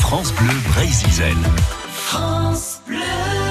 France Bleu Brésil. France Bleu.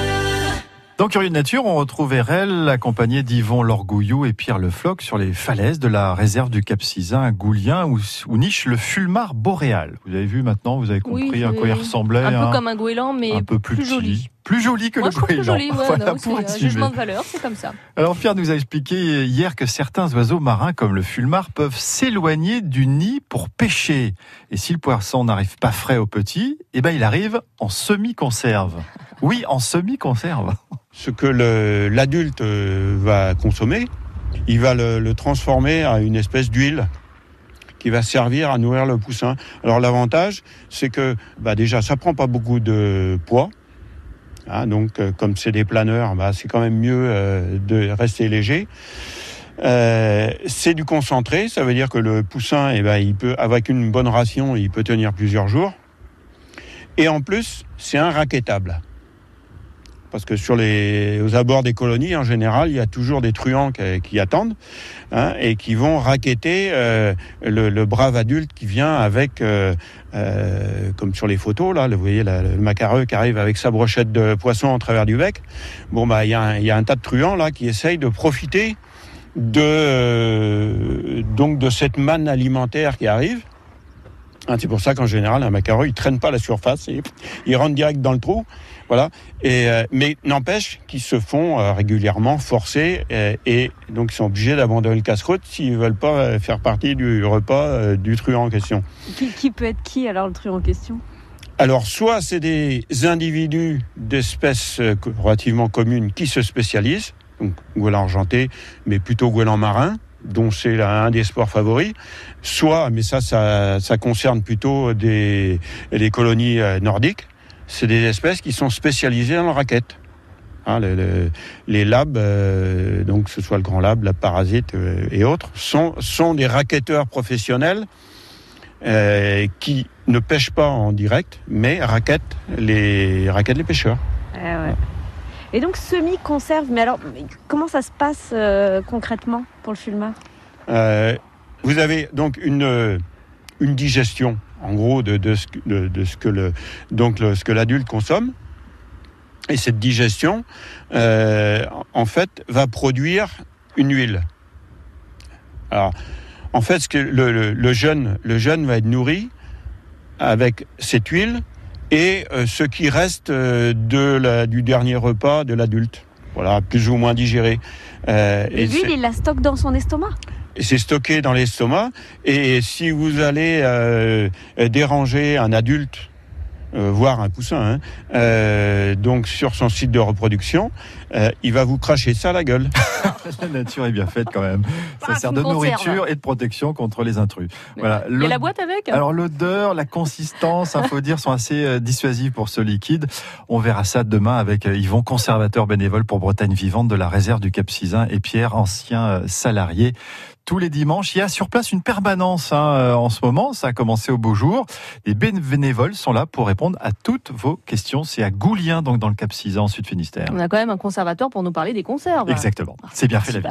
Dans Curieux de Nature, on retrouve RL accompagné d'Yvon Lorgouillou et Pierre Le Floch sur les falaises de la réserve du Cap Sizun à Goulien où, où, niche le fulmar boréal. Vous avez vu maintenant, vous avez compris oui, à quoi il ressemblait. Un hein, peu comme un goéland, mais un peu plus, plus petit. joli. Plus joli que Moi, le je trouve plus goéland. joli, ouais, Voilà, non, pour un résumer. jugement de valeur, c'est comme ça. Alors Pierre nous a expliqué hier que certains oiseaux marins comme le fulmar peuvent s'éloigner du nid pour pêcher. Et si le poisson n'arrive pas frais au petit, eh ben il arrive en semi-conserve. Oui, en semi-conserve. Ce que l'adulte euh, va consommer, il va le, transformer à une espèce d'huile qui va servir à nourrir le poussin. Alors l'avantage, c'est que bah, déjà, ça prend pas beaucoup de poids. Hein, donc, euh, comme c'est des planeurs, bah, c'est quand même mieux euh, de rester léger. C'est du concentré, ça veut dire que le poussin, eh ben, avec une bonne ration, il peut tenir plusieurs jours. Et en plus, c'est un raquettable. Parce que sur les, aux abords des colonies, en général, il y a toujours des truands qui, attendent hein, et qui vont raqueter euh, le, brave adulte qui vient avec, euh, euh, comme sur les photos, là, vous voyez le macareux qui arrive avec sa brochette de poisson en travers du bec. Bon, bah, il y, a un- il y a un tas de truands là qui essayent de profiter de, donc de cette manne alimentaire qui arrive. Hein, c'est pour ça qu'en général, un macareux, il traîne pas la surface, et il rentre direct dans le trou. Voilà. Et, euh, mais n'empêche qu'ils se font euh, régulièrement forcer euh, et donc ils sont obligés d'abandonner le casse-croûte s'ils veulent pas faire partie du repas euh, du truand en question. Qui, qui peut être qui alors le truand en question? Alors, soit c'est des individus d'espèces relativement communes qui se spécialisent, donc goéland argenté, mais plutôt goéland marin, dont c'est un des sports favoris, soit, mais ça, ça, concerne plutôt des, les colonies euh, nordiques, c'est des espèces qui sont spécialisées dans. Hein, le- le- les labs, euh, donc que ce soit le grand lab, la parasite euh, et autres, sont, sont des raquetteurs professionnels qui ne pêchent pas en direct, mais raquettent les, les pêcheurs. Ouais. Et donc semi-conserve, mais alors comment ça se passe euh, concrètement pour le fulmar Euh, vous avez donc une, euh, une digestion, en gros, de, de ce, que- le donc ce que l'adulte consomme. Et cette digestion, en fait, va produire une huile. Alors, en fait, ce que le jeune, le jeune va être nourri avec cette huile et euh, ce qui reste euh, de la- du dernier repas de l'adulte. Voilà, plus ou moins digéré. Euh, Et l'huile, il la stocke dans son estomac et c'est stocké dans l'estomac. Et si vous allez euh, déranger un adulte, voire un poussin, hein, euh, donc sur son site de reproduction, euh, il va vous cracher ça à la gueule. La nature est bien faite quand même. Ça Ah, sert de conserve. nourriture et de protection contre les intrus. Voilà. Et la boîte avec? Alors l'odeur, la consistance, il faut dire, sont assez euh, dissuasives pour ce liquide. On verra ça demain avec euh, Yvon, conservateur bénévole pour Bretagne Vivante de la réserve du Cap Sizun et Pierre, ancien euh, salarié. Tous les dimanches, il y a sur place une permanence hein, euh, en ce moment. Ça a commencé au beau jour. Les bénévoles sont là pour répondre à toutes vos questions. C'est à Goulien, donc dans le Cap Sizun, en Sud Finistère. On a quand même un conservateur pour nous parler des conserves. Exactement. C'est bien fait la vie.